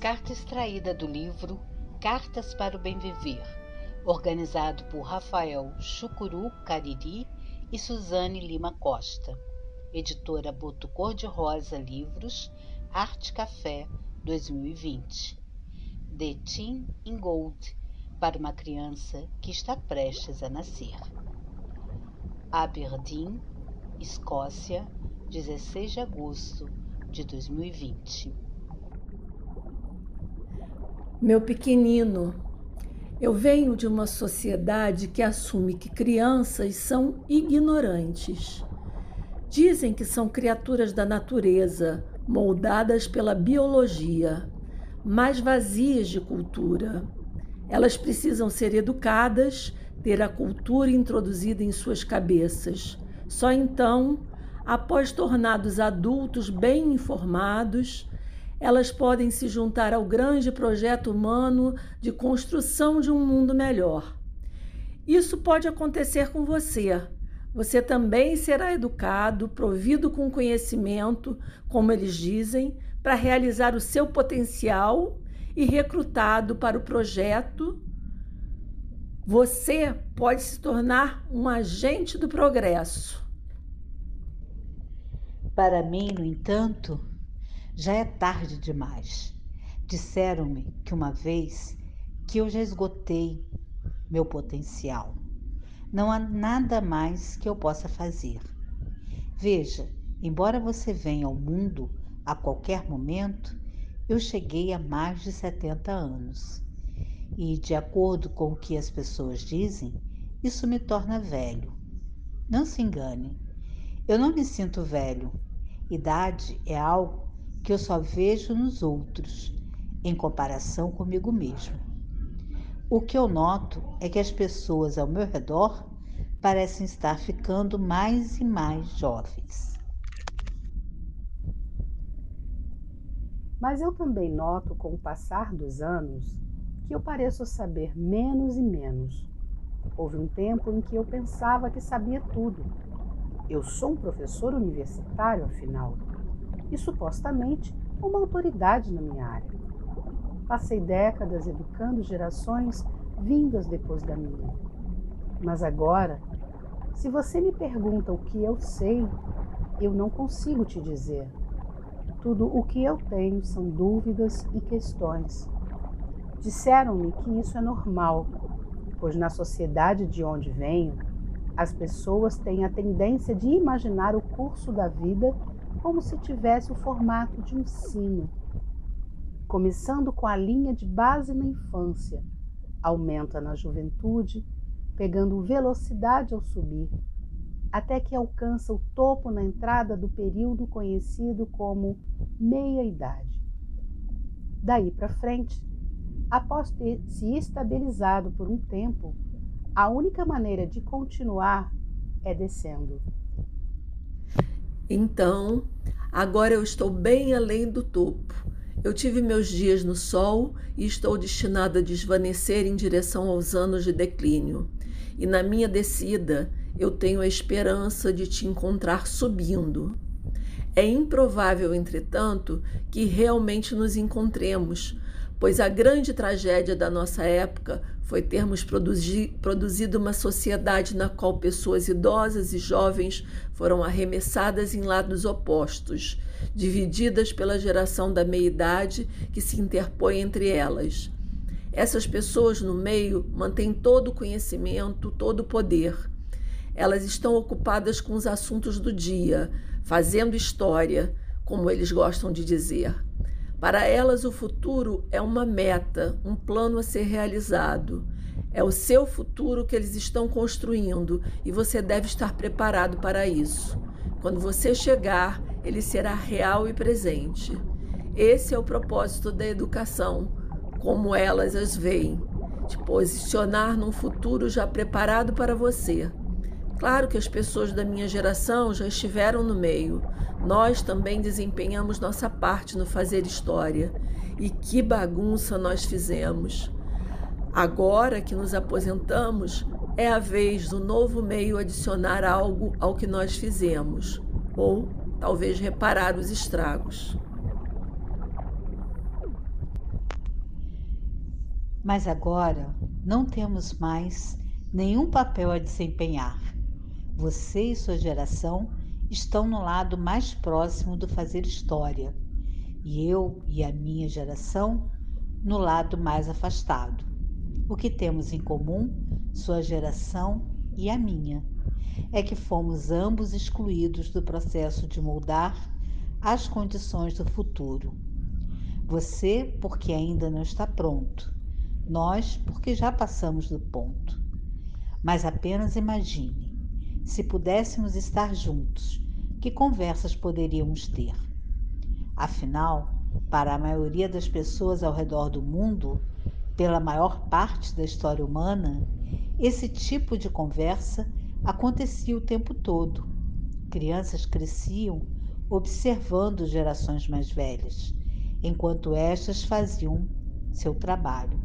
Carta extraída do livro Cartas para o Bem Viver, organizado por Rafael Chucuru Cariri e Suzane Lima Costa. Editora Boto Cor-de-Rosa Livros, Arte Café 2020. The Teen in Gold, para uma criança que está prestes a nascer. Aberdeen, Escócia, 16 de agosto de 2020. Meu pequenino, eu venho de uma sociedade que assume que crianças são ignorantes. Dizem que são criaturas da natureza, moldadas pela biologia, mas vazias de cultura. Elas precisam ser educadas, ter a cultura introduzida em suas cabeças. Só então, após tornados adultos bem informados, elas podem se juntar ao grande projeto humano de construção de um mundo melhor. Isso pode acontecer com você. Você também será educado, provido com conhecimento, como eles dizem, para realizar o seu potencial e recrutado para o projeto. Você pode se tornar um agente do progresso. Para mim, no entanto, já é tarde demais. Disseram-me que uma vez que eu já esgotei meu potencial. Não há nada mais que eu possa fazer. Veja, embora você venha ao mundo a qualquer momento, eu cheguei a mais de 70 anos. E, de acordo com o que as pessoas dizem, isso me torna velho. Não se engane, eu não me sinto velho. Idade é algo que eu só vejo nos outros, em comparação comigo mesmo. O que eu noto é que as pessoas ao meu redor parecem estar ficando mais e mais jovens. Mas eu também noto com o passar dos anos que eu pareço saber menos e menos. Houve um tempo em que eu pensava que sabia tudo. Eu sou um professor universitário, afinal e supostamente uma autoridade na minha área. Passei décadas educando gerações vindas depois da minha. Mas agora, se você me pergunta o que eu sei, eu não consigo te dizer. Tudo o que eu tenho são dúvidas e questões. Disseram-me que isso é normal, pois na sociedade de onde venho, as pessoas têm a tendência de imaginar o curso da vida como se tivesse o formato de um sino. Começando com a linha de base na infância, aumenta na juventude, pegando velocidade ao subir, até que alcança o topo na entrada do período conhecido como meia-idade. Daí para frente, após ter se estabilizado por um tempo, a única maneira de continuar é descendo. Então, agora eu estou bem além do topo. Eu tive meus dias no sol e estou destinado a desvanecer em direção aos anos de declínio. E na minha descida, eu tenho a esperança de te encontrar subindo. É improvável, entretanto, que realmente nos encontremos, pois a grande tragédia da nossa época foi termos produzi produzido uma sociedade na qual pessoas idosas e jovens foram arremessadas em lados opostos, divididas pela geração da meia-idade que se interpõe entre elas. Essas pessoas no meio mantêm todo o conhecimento, todo o poder. Elas estão ocupadas com os assuntos do dia, fazendo história, como eles gostam de dizer. Para elas, o futuro é uma meta, um plano a ser realizado. É o seu futuro que eles estão construindo e você deve estar preparado para isso. Quando você chegar, ele será real e presente. Esse é o propósito da educação, como elas as veem, te posicionar num futuro já preparado para você. Claro que as pessoas da minha geração já estiveram no meio. Nós também desempenhamos nossa parte no fazer história. E que bagunça nós fizemos! Agora que nos aposentamos, é a vez do novo meio adicionar algo ao que nós fizemos, ou talvez reparar os estragos. Mas agora não temos mais nenhum papel a desempenhar. Você e sua geração estão no lado mais próximo do fazer história, e eu e a minha geração no lado mais afastado. O que temos em comum, sua geração e a minha, é que fomos ambos excluídos do processo de moldar as condições do futuro. Você, porque ainda não está pronto, nós, porque já passamos do ponto. Mas apenas imagine, se pudéssemos estar juntos, que conversas poderíamos ter? Afinal, para a maioria das pessoas ao redor do mundo, pela maior parte da história humana, esse tipo de conversa acontecia o tempo todo. Crianças cresciam observando gerações mais velhas, enquanto estas faziam seu trabalho.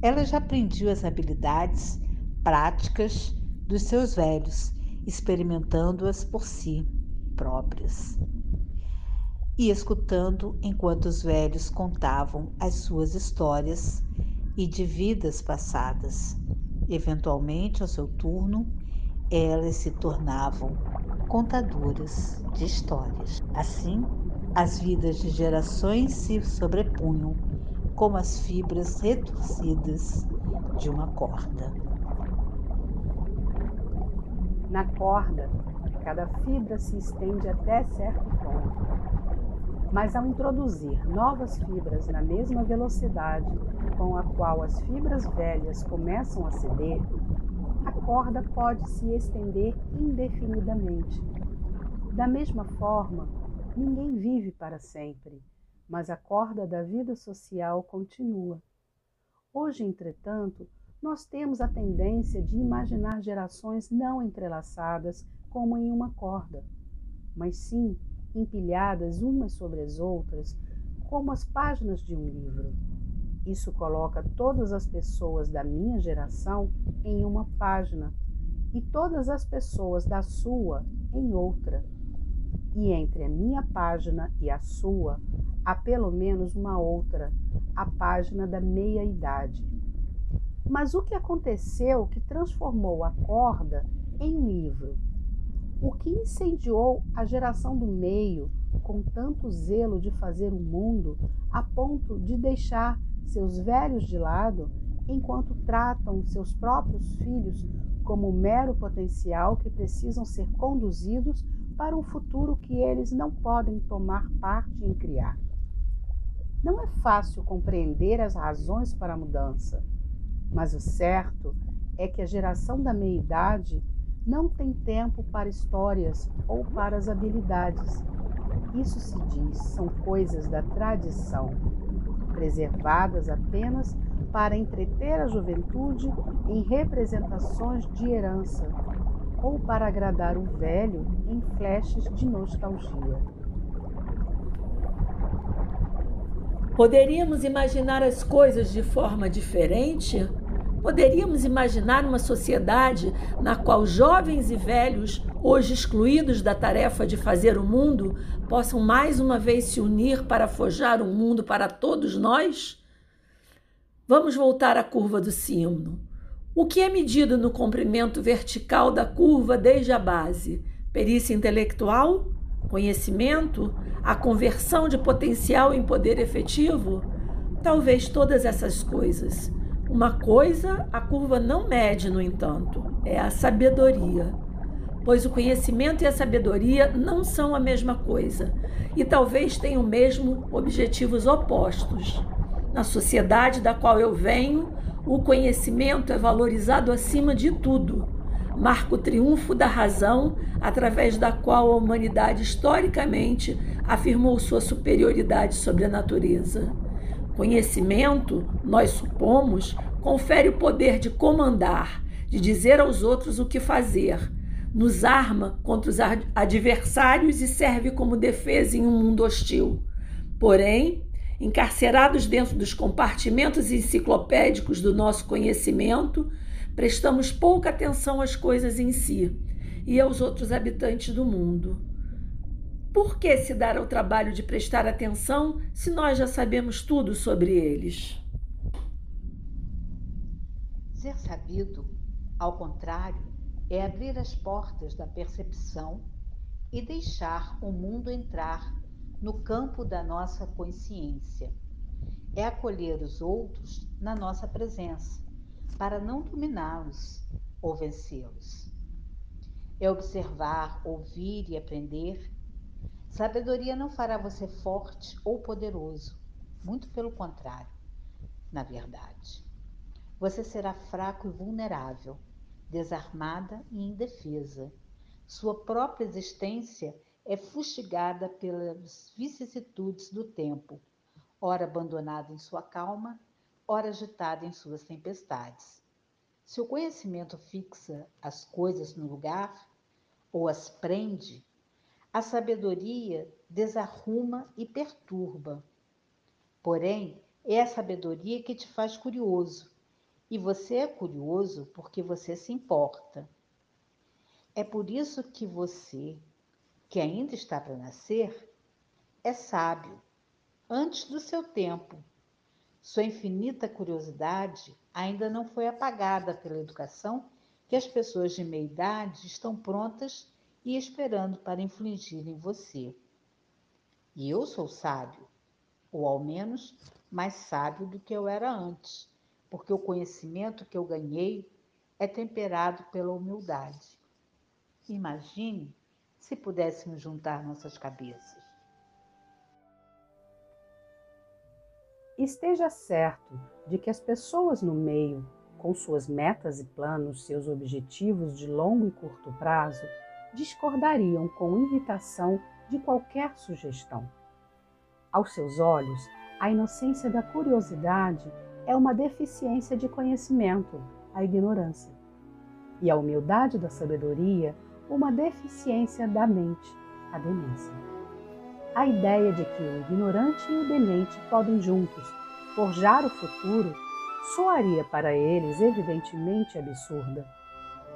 Elas já aprendiam as habilidades práticas dos seus velhos, experimentando-as por si próprias e escutando enquanto os velhos contavam as suas histórias e de vidas passadas. Eventualmente, ao seu turno, elas se tornavam contadoras de histórias. Assim, as vidas de gerações se sobrepunham como as fibras retorcidas de uma corda. Na corda, cada fibra se estende até certo ponto. Mas ao introduzir novas fibras na mesma velocidade com a qual as fibras velhas começam a ceder, a corda pode se estender indefinidamente. Da mesma forma, ninguém vive para sempre, mas a corda da vida social continua. Hoje, entretanto, nós temos a tendência de imaginar gerações não entrelaçadas como em uma corda, mas sim empilhadas umas sobre as outras, como as páginas de um livro. Isso coloca todas as pessoas da minha geração em uma página e todas as pessoas da sua em outra. E entre a minha página e a sua há pelo menos uma outra, a página da meia-idade. Mas o que aconteceu que transformou a corda em um livro? O que incendiou a geração do meio com tanto zelo de fazer o mundo a ponto de deixar seus velhos de lado enquanto tratam seus próprios filhos como mero potencial que precisam ser conduzidos para um futuro que eles não podem tomar parte em criar. Não é fácil compreender as razões para a mudança, mas o certo é que a geração da meia-idade não tem tempo para histórias ou para as habilidades. Isso se diz, são coisas da tradição preservadas apenas para entreter a juventude em representações de herança ou para agradar o velho em flashes de nostalgia. Poderíamos imaginar as coisas de forma diferente? Poderíamos imaginar uma sociedade na qual jovens e velhos, hoje excluídos da tarefa de fazer o mundo, possam mais uma vez se unir para forjar um mundo para todos nós? Vamos voltar à curva do símbolo. O que é medido no comprimento vertical da curva desde a base? Perícia intelectual? Conhecimento? A conversão de potencial em poder efetivo? Talvez todas essas coisas. Uma coisa a curva não mede, no entanto, é a sabedoria. Pois o conhecimento e a sabedoria não são a mesma coisa e talvez tenham mesmo objetivos opostos. Na sociedade da qual eu venho, o conhecimento é valorizado acima de tudo. Marca o triunfo da razão, através da qual a humanidade historicamente afirmou sua superioridade sobre a natureza. Conhecimento, nós supomos, confere o poder de comandar, de dizer aos outros o que fazer, nos arma contra os adversários e serve como defesa em um mundo hostil. Porém, encarcerados dentro dos compartimentos enciclopédicos do nosso conhecimento, prestamos pouca atenção às coisas em si e aos outros habitantes do mundo. Por que se dar ao trabalho de prestar atenção se nós já sabemos tudo sobre eles? sabido, ao contrário, é abrir as portas da percepção e deixar o mundo entrar no campo da nossa consciência. É acolher os outros na nossa presença, para não dominá-los ou vencê-los. É observar, ouvir e aprender. Sabedoria não fará você forte ou poderoso, muito pelo contrário, na verdade. Você será fraco e vulnerável desarmada e indefesa. Sua própria existência é fustigada pelas vicissitudes do tempo, ora abandonada em sua calma, ora agitada em suas tempestades. Se o conhecimento fixa as coisas no lugar ou as prende, a sabedoria desarruma e perturba. Porém, é a sabedoria que te faz curioso, e você é curioso porque você se importa. É por isso que você, que ainda está para nascer, é sábio, antes do seu tempo. Sua infinita curiosidade ainda não foi apagada pela educação que as pessoas de meia idade estão prontas e esperando para infligir em você. E eu sou sábio, ou ao menos mais sábio do que eu era antes porque o conhecimento que eu ganhei é temperado pela humildade. Imagine se pudéssemos juntar nossas cabeças. Esteja certo de que as pessoas no meio, com suas metas e planos, seus objetivos de longo e curto prazo, discordariam com irritação de qualquer sugestão. Aos seus olhos, a inocência da curiosidade é uma deficiência de conhecimento, a ignorância, e a humildade da sabedoria, uma deficiência da mente, a demência. A ideia de que o ignorante e o demente podem juntos forjar o futuro soaria para eles evidentemente absurda.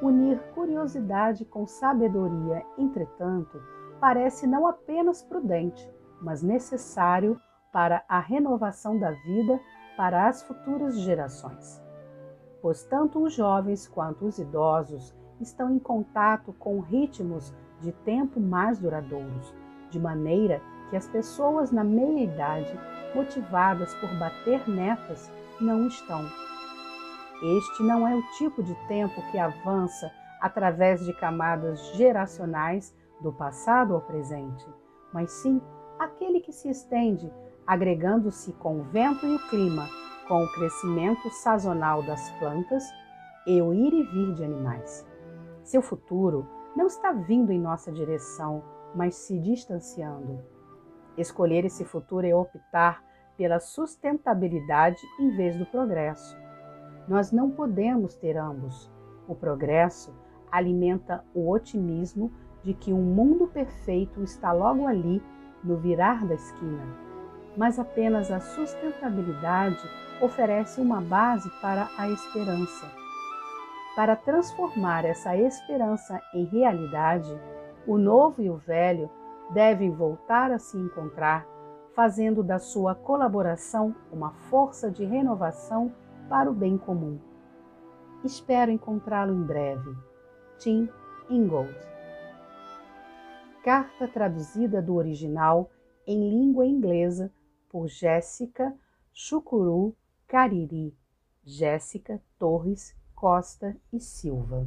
Unir curiosidade com sabedoria, entretanto, parece não apenas prudente, mas necessário para a renovação da vida para as futuras gerações. Pois tanto os jovens quanto os idosos estão em contato com ritmos de tempo mais duradouros, de maneira que as pessoas na meia-idade, motivadas por bater metas, não estão. Este não é o tipo de tempo que avança através de camadas geracionais do passado ao presente, mas sim aquele que se estende agregando-se com o vento e o clima, com o crescimento sazonal das plantas e o ir e vir de animais. Seu futuro não está vindo em nossa direção, mas se distanciando. Escolher esse futuro é optar pela sustentabilidade em vez do progresso. Nós não podemos ter ambos. O progresso alimenta o otimismo de que um mundo perfeito está logo ali, no virar da esquina mas apenas a sustentabilidade oferece uma base para a esperança. Para transformar essa esperança em realidade, o novo e o velho devem voltar a se encontrar, fazendo da sua colaboração uma força de renovação para o bem comum. Espero encontrá-lo em breve. Tim Ingold. Carta traduzida do original em língua inglesa por Jéssica Chucuru Cariri, Jéssica Torres Costa e Silva.